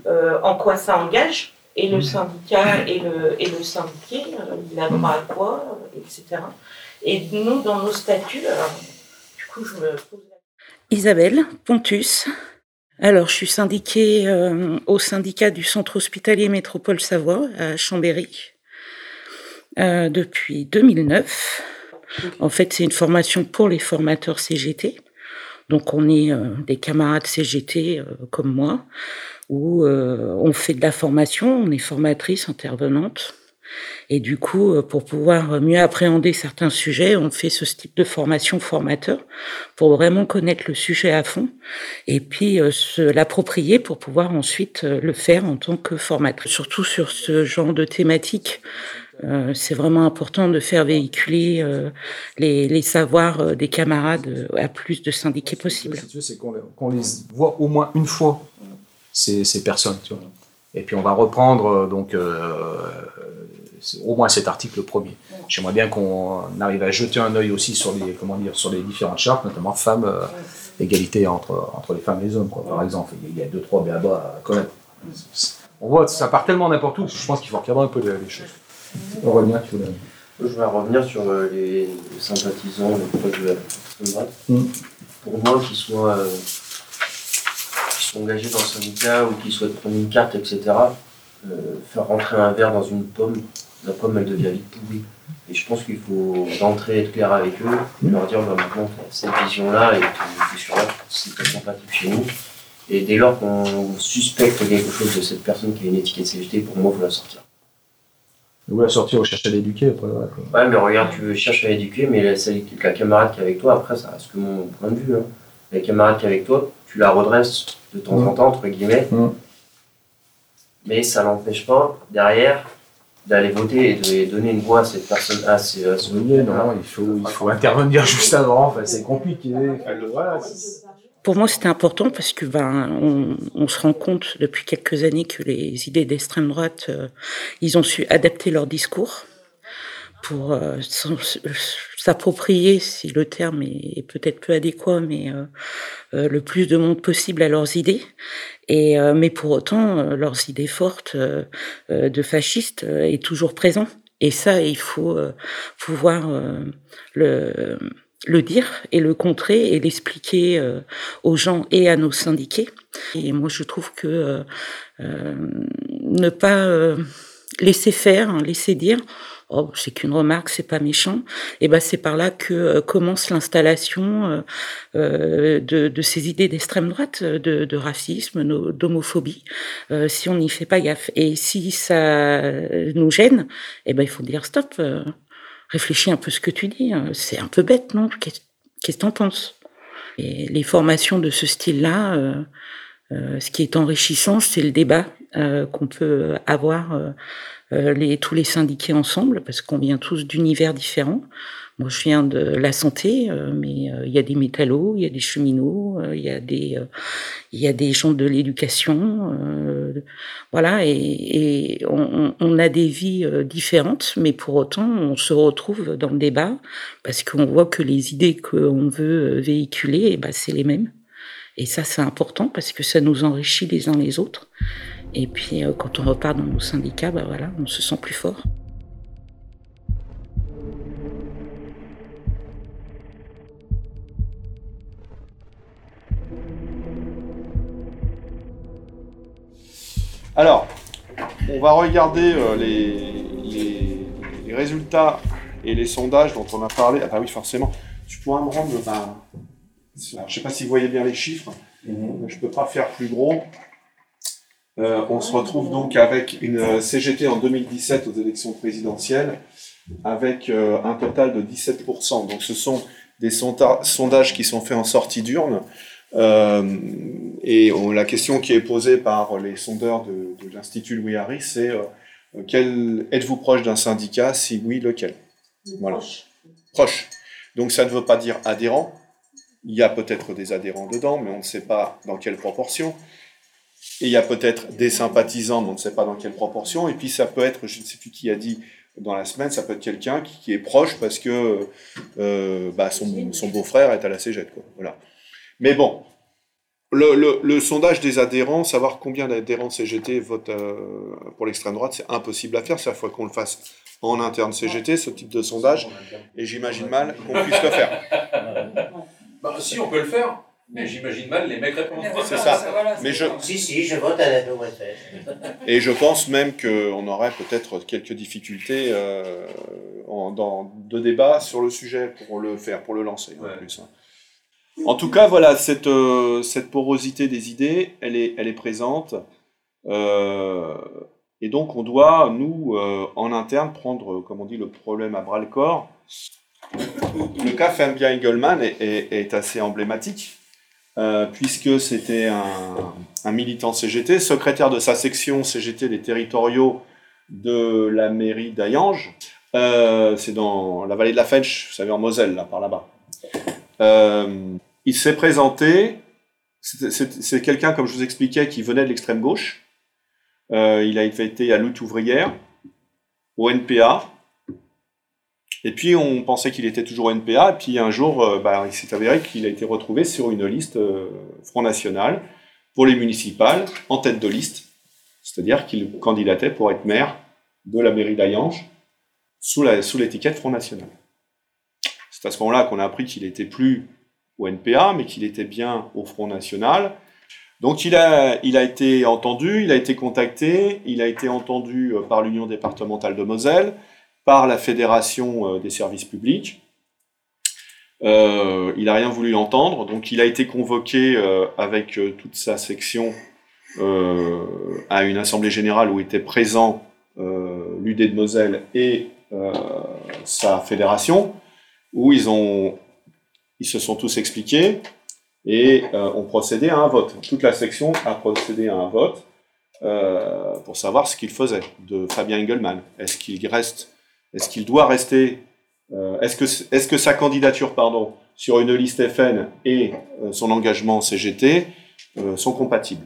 [SPEAKER 24] euh, en quoi ça engage, et le
[SPEAKER 23] Mm.
[SPEAKER 24] syndicat et le, et le syndiqué, euh, il a droit à quoi, euh, etc. Et nous, dans nos statuts, alors, du coup, je me pose la
[SPEAKER 25] Isabelle Pontus. Alors, je suis syndiquée euh, au syndicat du Centre hospitalier Métropole Savoie à Chambéry euh, depuis 2009. En fait, c'est une formation pour les formateurs CGT. Donc, on est euh, des camarades CGT euh, comme moi, où on fait de la formation, on est formatrice, intervenante. Et du coup, pour pouvoir mieux appréhender certains sujets, on fait ce type de formation formateur pour vraiment connaître le sujet à fond et puis se l'approprier pour pouvoir ensuite le faire en tant que formateur. Surtout sur ce genre de thématique, euh, c'est vraiment important de faire véhiculer euh, les, les savoirs euh, des camarades à plus de syndiqués possible.
[SPEAKER 23] Si tu veux, c'est qu'on les- voit au moins une fois, ces, ces personnes. Tu vois. Et puis on va reprendre donc euh, au moins cet article premier. J'aimerais bien qu'on arrive à jeter un œil aussi sur les, comment dire, sur les différentes chartes, notamment femmes, euh, égalité entre, entre les femmes et les hommes, quoi, par exemple. Il y a deux, trois béabas à connaître. On voit, ça part tellement n'importe où, je pense qu'il faut recadrer un peu les, les choses. Tu voulais.
[SPEAKER 26] Je vais revenir sur euh, les, sympathisants, les proches de la l'extrême droite.
[SPEAKER 23] Mm.
[SPEAKER 26] Pour moi, qu'ils soient, euh, qu'ils soient engagés dans le syndicat ou qu'ils souhaitent prendre une carte, etc., euh, faire rentrer un verre dans une pomme, la pomme elle devient vite pourrie. Et je pense qu'il faut rentrer, être clair avec eux, et leur dire bah, maintenant, cette vision-là, et es sur là, c'est pas compatible chez nous. Et dès lors qu'on suspecte quelque chose de cette personne qui a une étiquette CGT, pour moi, il faut la sortir.
[SPEAKER 23] Vous la sortir, vous cherchez à l'éduquer, après, voilà, quoi.
[SPEAKER 26] Ouais, mais regarde, tu cherches à l'éduquer, mais la, la camarade qui est avec toi, après, ça reste que mon point de vue. Hein. La camarade qui est avec toi, tu la redresses de temps en
[SPEAKER 23] Mm.
[SPEAKER 26] temps, entre guillemets,
[SPEAKER 23] Mm.
[SPEAKER 26] mais ça n'empêche pas, derrière, d'aller voter et de donner une voix à cette personne. À ce, à ce
[SPEAKER 23] Oui, non, il faut, il faut intervenir [LAUGHS] juste avant, enfin, c'est compliqué. Voilà, c'est-
[SPEAKER 25] Pour moi, c'était important parce que ben, on, on se rend compte depuis quelques années que les idées d'extrême droite, euh, ils ont su adapter leur discours pour euh, s'en- s'approprier, si le terme est, peut-être peu adéquat, mais euh, euh, le plus de monde possible à leurs idées. Et euh, mais pour autant, euh, leurs idées fortes euh, euh, de fascistes euh, est toujours présent. Et ça, il faut euh, pouvoir euh, le le dire et le contrer et l'expliquer euh, aux gens et à nos syndiqués. Et moi, je trouve que euh, euh, ne pas euh, laisser faire, hein, laisser dire, oh, c'est qu'une remarque, c'est pas méchant, et ben c'est par là que euh, commence l'installation euh, de, de ces idées d'extrême droite, de, de racisme, d'homophobie, euh, si on n'y fait pas gaffe. Et si ça nous gêne, eh ben il faut dire stop. Réfléchis un peu ce que tu dis. hein. C'est un peu bête, non? Qu'est- Qu'est-ce que t'en penses? Et les formations de ce style-là, euh, euh, ce qui est enrichissant, c'est le débat euh, qu'on peut avoir tous les syndiqués ensemble, parce qu'on vient tous d'univers différents. Moi, je viens de la santé, euh, mais euh, il y a des métallos, il y a des cheminots, euh, il y a des, il y a des gens de l'éducation, voilà, et, on, a des vies différentes, mais pour autant, on se retrouve dans le débat parce qu'on voit que les idées qu'on veut véhiculer, eh ben, c'est les mêmes. Et ça, c'est important parce que ça nous enrichit les uns les autres. Et puis, quand on repart dans nos syndicats, bah voilà, on se sent plus fort.
[SPEAKER 13] Alors, on va regarder euh, les, les- les les résultats et les sondages dont on a parlé, ah bah oui, forcément, tu pourras me rendre, bah, je ne sais pas si vous voyez bien les chiffres, je ne peux pas faire plus gros. Euh, on se retrouve donc avec une euh, CGT en 2017 aux élections présidentielles, avec euh, un total de 17%. Donc ce sont des sonda- sondages qui sont faits en sortie d'urne. Euh, et on- la question qui est posée par les sondeurs de, de l'Institut Louis Harry, c'est euh, êtes-vous proche d'un syndicat Si oui, lequel? Voilà. Proche? Donc ça ne veut pas dire adhérent. Il y a peut-être des adhérents dedans, mais on ne sait pas dans quelle proportion. Et il y a peut-être des sympathisants, mais on ne sait pas dans quelle proportion. Et puis ça peut être, je ne sais plus qui a dit dans la semaine, ça peut être quelqu'un qui, qui est proche parce que euh, bah, son, son beau-frère est à la cégette. Quoi. Voilà. Mais bon, le, le- le sondage des adhérents, savoir combien d'adhérents de CGT votent euh, pour l'extrême droite, c'est impossible à faire. C'est à fois qu'on le fasse en interne CGT, ce type de sondage, et j'imagine mal qu'on puisse le faire. [LAUGHS]
[SPEAKER 23] Bah, si, on peut le faire, mais j'imagine mal les mecs répondre.
[SPEAKER 13] C'est ça. Mais je,
[SPEAKER 14] Si, si, je vote à la.
[SPEAKER 13] Et je pense même qu'on aurait peut-être quelques difficultés euh, en- dans, de débat sur le sujet pour le faire, pour le lancer en plus. En tout cas, voilà, cette, euh, cette porosité des idées, elle est, elle est présente. Euh, et donc, on doit, nous, euh, en interne, prendre, comme on dit, le problème à bras-le-corps. Le cas Fabien Engelmann est, est- assez emblématique, puisque c'était un, militant CGT, secrétaire de sa section CGT des territoriaux de la mairie d'Ayange. C'est dans la vallée de la Fench, vous savez, en Moselle, là, par là-bas. Euh, il s'est présenté, c'est- quelqu'un, comme je vous expliquais, qui venait de l'extrême gauche. Euh, il a été à lutte ouvrière, au NPA. Et puis on pensait qu'il était toujours au NPA, et puis un jour, euh, bah, il s'est avéré qu'il a été retrouvé sur une liste Front National pour les municipales, en tête de liste. C'est-à-dire qu'il candidatait pour être maire de la mairie d'Ayange sous l'étiquette Front National. C'est à ce moment-là qu'on a appris qu'il n'était plus au NPA, mais qu'il était bien au Front National. Donc il a, été entendu, il a été contacté, il a été entendu euh, par l'Union départementale de Moselle, par la Fédération euh, des services publics. Euh, il n'a rien voulu entendre, donc il a été convoqué avec toute sa section à une assemblée générale où étaient présents l'UD de Moselle et sa fédération, où ils, ont, ils se sont tous expliqués et euh, ont procédé à un vote. Toute la section a procédé à un vote euh, pour savoir ce qu'il faisait de Fabien Engelmann. Est-ce qu'il reste, est-ce qu'il doit rester, euh, est-ce que, est-ce que sa candidature, pardon, sur une liste FN et son engagement CGT sont compatibles?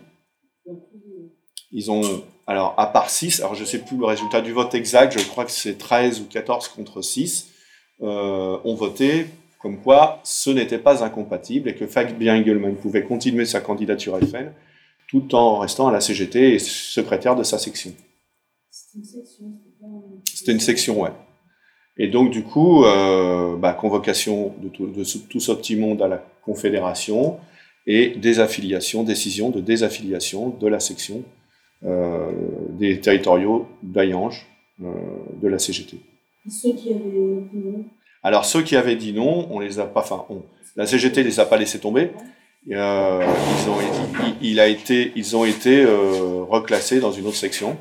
[SPEAKER 13] Ils ont, alors à part 6, alors je ne sais plus le résultat du vote exact, je crois que c'est 13 ou 14 contre 6, euh, ont voté comme quoi ce n'était pas incompatible et que Fabien Engelmann pouvait continuer sa candidature FN tout en restant à la CGT et secrétaire de sa section. C'était une section, ouais. Et donc, du coup, euh, bah, convocation de, tout, ce petit monde à la Confédération et désaffiliation, décision de désaffiliation de la section euh, des territoriaux d'Ayange de la CGT.
[SPEAKER 21] Ceux qui avaient dit non.
[SPEAKER 13] Alors ceux qui avaient dit non, on les a pas, enfin, on- la CGT les a pas laissés tomber. Euh, ils ont, été, ils ont été euh, reclassés dans une autre section,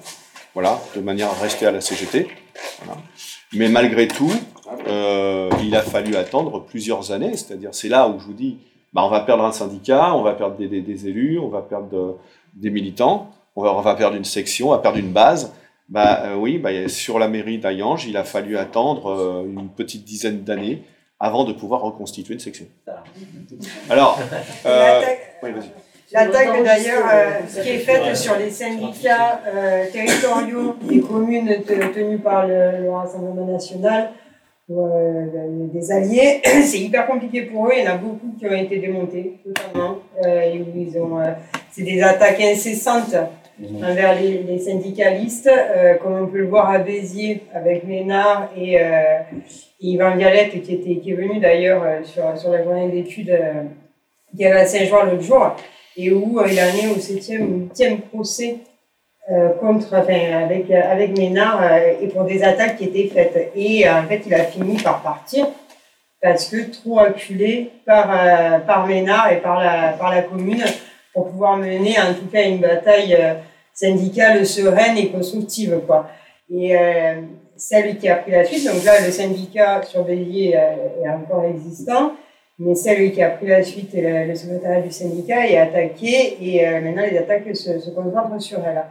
[SPEAKER 13] voilà, de manière à rester à la CGT. Mais malgré tout, euh, il a fallu attendre plusieurs années. C'est-à-dire, c'est là où je vous dis, bah, on va perdre un syndicat, on va perdre des, élus, on va perdre de- des militants, on va, on va perdre une section, on va perdre une base. Bah euh, oui, bah, sur la mairie d'Ayange, il a fallu attendre euh, une petite dizaine d'années avant de pouvoir reconstituer une section. Alors, [LAUGHS] euh, oui.
[SPEAKER 16] L'attaque d'ailleurs euh, qui est faite sur les syndicats euh, territoriaux des communes te- tenues par le, le Rassemblement national ou euh, des alliés, [CLEARS THROAT] c'est hyper compliqué pour eux. Il y en a beaucoup qui ont été démontés totalement. Euh, ils ont, euh, c'est des attaques incessantes envers les, syndicalistes, euh, comme on peut le voir à Béziers avec Ménard et, euh, Yvan Vialette qui, était, qui est venu d'ailleurs euh, sur, sur la journée d'études euh, qui avait à Saint-Jean l'autre jour et où il en est au 7e ou 8e procès
[SPEAKER 27] contre, avec, avec Ménard et pour des attaques qui étaient faites. Et en fait, il a fini par partir parce que trop acculé par, par Ménard et par la, par la commune pour pouvoir mener en tout cas une bataille syndicale sereine et constructive. Quoi. Et celle qui a pris la suite, donc là, le syndicat sur Bélier est encore existant, mais celle qui a pris la suite, le, le secrétariat du syndicat, est attaqué et euh, maintenant les attaques se, concentrent sur elle.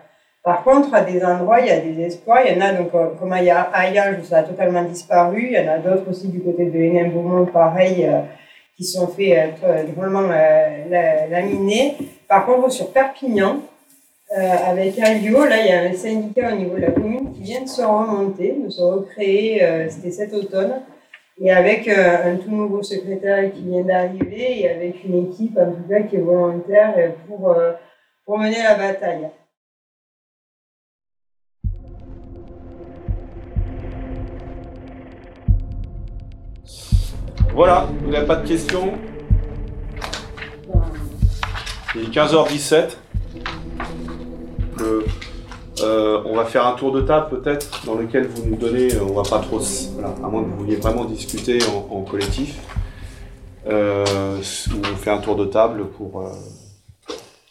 [SPEAKER 27] Par contre, à des endroits, il y a des espoirs. Il y en a, donc, euh, comme à Ayage, où ça a totalement disparu. Il y en a d'autres aussi du côté de Hénin-Beaumont, pareil, euh, qui sont fait vraiment laminer. Par contre, sur Perpignan, avec Alio, là, il y a un syndicat au niveau de la commune qui vient de se remonter, de se recréer, c'était cet automne, et avec euh, un tout nouveau secrétaire qui vient d'arriver et avec une équipe en tout cas qui est volontaire pour, euh, pour mener la bataille.
[SPEAKER 13] Voilà, vous n'avez pas de questions Il est 15h17. Euh, on va faire un tour de table peut-être dans lequel vous nous donnez, euh, on va pas trop, à moins que vous vouliez vraiment discuter en, collectif. Euh, on fait un tour de table pour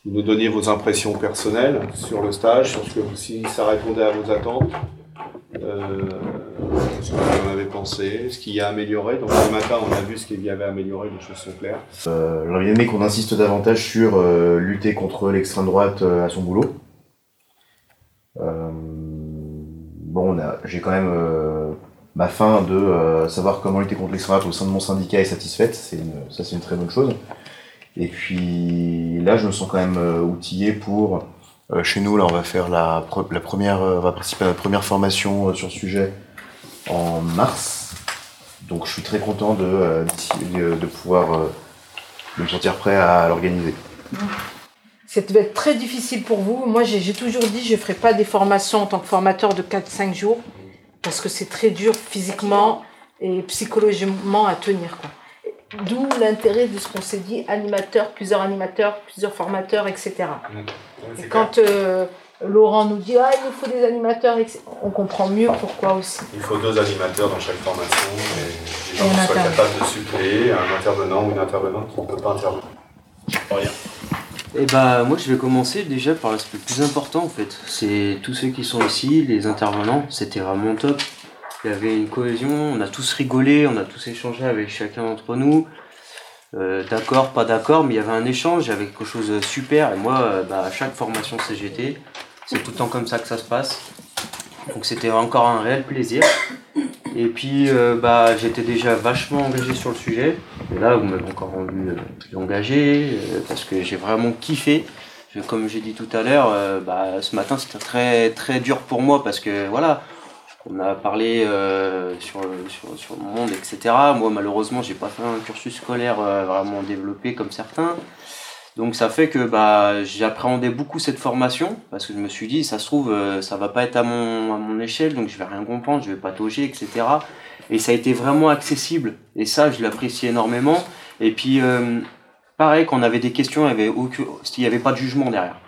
[SPEAKER 13] nous donner vos impressions personnelles sur le stage, sur ce que si ça répondait à vos attentes, ce en avez pensé, ce qui a amélioré. Donc ce matin, on a vu ce qu'il y avait amélioré, les choses sont claires.
[SPEAKER 7] J'aurais aimé qu'on insiste davantage sur lutter contre l'extrême droite à son boulot. Euh, bon, j'ai quand même euh, ma fin de euh, savoir comment lutter contre l'extrême droite au sein de mon syndicat est satisfaite. Ça, c'est une très bonne chose. Et puis là, je me sens quand même outillé pour. chez nous, là, on va faire la, la première, on va participer à la première formation sur le sujet en mars. Donc, je suis très content de, de pouvoir me sentir prêt à l'organiser.
[SPEAKER 20] Ça devait être très difficile pour vous. Moi, j'ai toujours dit, je ne ferai pas des formations en tant que formateur de 4-5 jours, parce que c'est très dur physiquement et psychologiquement à tenir. D'où l'intérêt de ce qu'on s'est dit, animateur, plusieurs animateurs, plusieurs formateurs, etc. et quand euh, Laurent nous dit, ah, il nous faut des animateurs, on comprend mieux pourquoi aussi.
[SPEAKER 13] Il faut deux animateurs dans chaque formation, et des gens qui soient capables de suppléer un intervenant ou une intervenante qui ne peut pas intervenir. Rien.
[SPEAKER 26] Eh bah, moi, je vais commencer déjà par l'aspect le plus important, en fait. C'est tous ceux qui sont ici, les intervenants, c'était vraiment top. Il y avait une cohésion, on a tous rigolé, on a tous échangé avec chacun d'entre nous. Euh, d'accord, pas d'accord, mais il y avait un échange, il y avait quelque chose de super. Et moi, euh, bah, à chaque formation CGT, c'est tout le temps comme ça que ça se passe. Donc c'était encore un réel plaisir. Et puis euh, bah, j'étais déjà vachement engagé sur le sujet. Et là, vous m'avez encore rendu euh, plus engagé euh, parce que j'ai vraiment kiffé. Comme j'ai dit tout à l'heure, bah, ce matin c'était très très dur pour moi parce que voilà, on a parlé sur, sur, sur, le monde, etc. Moi malheureusement j'ai pas fait un cursus scolaire vraiment développé comme certains. Donc ça fait que bah, j'appréhendais beaucoup cette formation parce que je me suis dit, ça se trouve, euh, ça va pas être à mon, à mon échelle, donc je vais rien comprendre, je vais patauger, etc. Et ça a été vraiment accessible. Et ça, je l'apprécie énormément. Et puis, euh, pareil, quand on avait des questions, il n'y avait, avait pas de jugement derrière.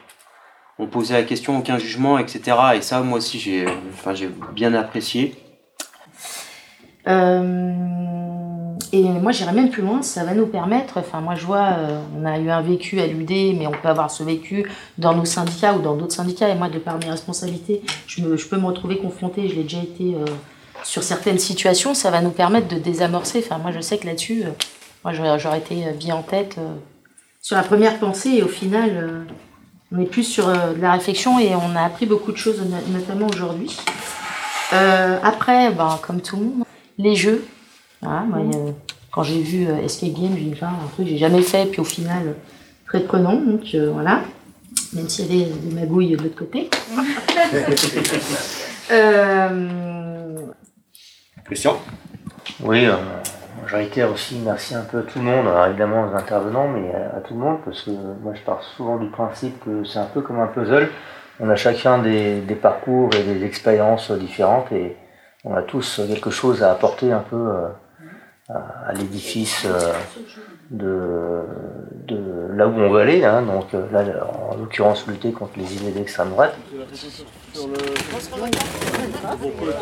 [SPEAKER 26] On posait la question, aucun jugement, etc. Et ça, moi aussi, j'ai enfin, bien apprécié.
[SPEAKER 28] Euh et moi, j'irais même plus loin, ça va nous permettre, enfin, moi, je vois, euh, on a eu un vécu à l'UD, mais on peut avoir ce vécu dans nos syndicats ou dans d'autres syndicats. Et moi, de par mes responsabilités, je, peux me retrouver confrontée, je l'ai déjà été euh, sur certaines situations, ça va nous permettre de désamorcer. Enfin, moi, je sais que là-dessus, euh, moi, j'aurais été bien en tête sur la première pensée, et au final, on est plus sur de la réflexion et on a appris beaucoup de choses, notamment aujourd'hui. après, ben, comme tout le monde, les jeux, quand j'ai vu euh, Escape Game, j'ai dit, un truc que j'ai jamais fait, puis au final, très prenant. Donc euh, voilà, même s'il y avait des magouilles de l'autre côté. [LAUGHS]
[SPEAKER 13] euh... Christian?
[SPEAKER 29] Oui, euh, majoritaire aussi, merci un peu à tout le monde, évidemment aux intervenants, mais à, tout le monde, parce que moi je pars souvent du principe que c'est un peu comme un puzzle. On a chacun des, des parcours et des expériences différentes et on a tous quelque chose à apporter un peu à, l'édifice euh, de, de, là où on veut aller, hein, donc euh, là, en l'occurrence lutter contre les idées d'extrême droite.
[SPEAKER 13] sur le.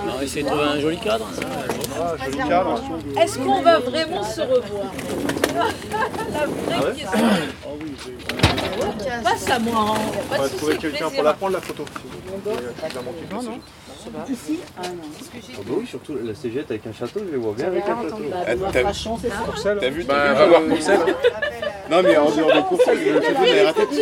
[SPEAKER 30] On va essayer de trouver un joli cadre.
[SPEAKER 13] Cadre.
[SPEAKER 11] Est-ce qu'on va vraiment se revoir? [LAUGHS] La vraie
[SPEAKER 13] Ah
[SPEAKER 11] question. Passe à moi, hein.
[SPEAKER 13] On va trouver quelqu'un pour la prendre la photo.
[SPEAKER 11] Non, non. Ici Ah non.
[SPEAKER 2] Ah bah oui, surtout la CGT avec un château, je les vois bien avec un château.
[SPEAKER 11] Bah, c'est ça
[SPEAKER 13] Courcelles
[SPEAKER 2] T'as vu,
[SPEAKER 13] Bah,
[SPEAKER 2] t'as
[SPEAKER 13] va voir Courcelles.
[SPEAKER 2] Non mais en dehors de Courcelles, le château de la RATP.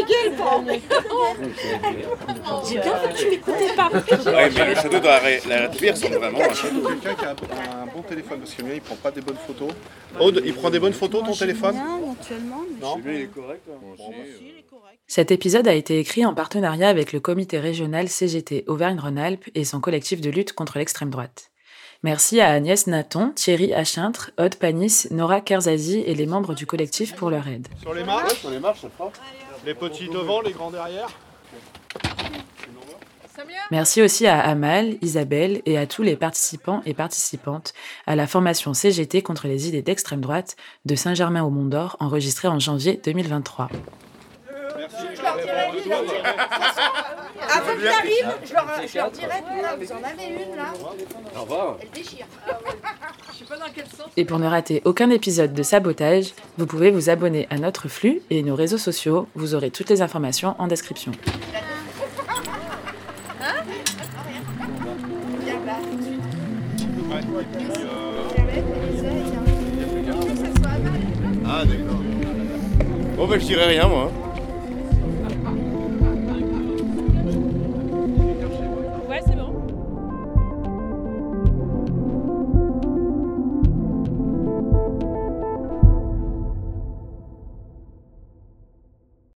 [SPEAKER 11] J'ai bien fait que tu m'écoutais pas.
[SPEAKER 2] Ouais, mais le château de la R- la RATP ressemble vraiment à un château.
[SPEAKER 13] Quelqu'un qui a un, bon téléphone, parce que le mien il prend pas des bonnes photos. Aude, il prend des bonnes photos ton téléphone Non
[SPEAKER 2] Celui-là il est correct.
[SPEAKER 15] Cet épisode a été écrit en partenariat avec le comité régional CGT Auvergne-Rhône-Alpes et son collectif de lutte contre l'extrême droite. Merci à Agnès Naton, Thierry Achintre, Aude Panis, Nora Kerzazi et les membres du collectif pour leur aide.
[SPEAKER 13] Sur les marches
[SPEAKER 2] Sur les marches.
[SPEAKER 13] Les petits devant, les grands derrière
[SPEAKER 15] Merci aussi à Amal, Isabelle et à tous les participants et participantes à la formation CGT contre les idées d'extrême droite de Saint-Germain-au-Mont-d'Or enregistrée en janvier 2023.
[SPEAKER 31] Avant qu'il arrive, je leur, je leur dirai, vous en avez une là
[SPEAKER 2] Au revoir.
[SPEAKER 31] Elle déchire. Je sais pas dans quel sens.
[SPEAKER 15] Et pour ne rater aucun épisode de Sabotage, vous pouvez vous abonner à notre flux et nos réseaux sociaux. Vous aurez toutes les informations en description.
[SPEAKER 31] Hein.
[SPEAKER 2] Ah d'accord. Bon bah je dirais rien moi.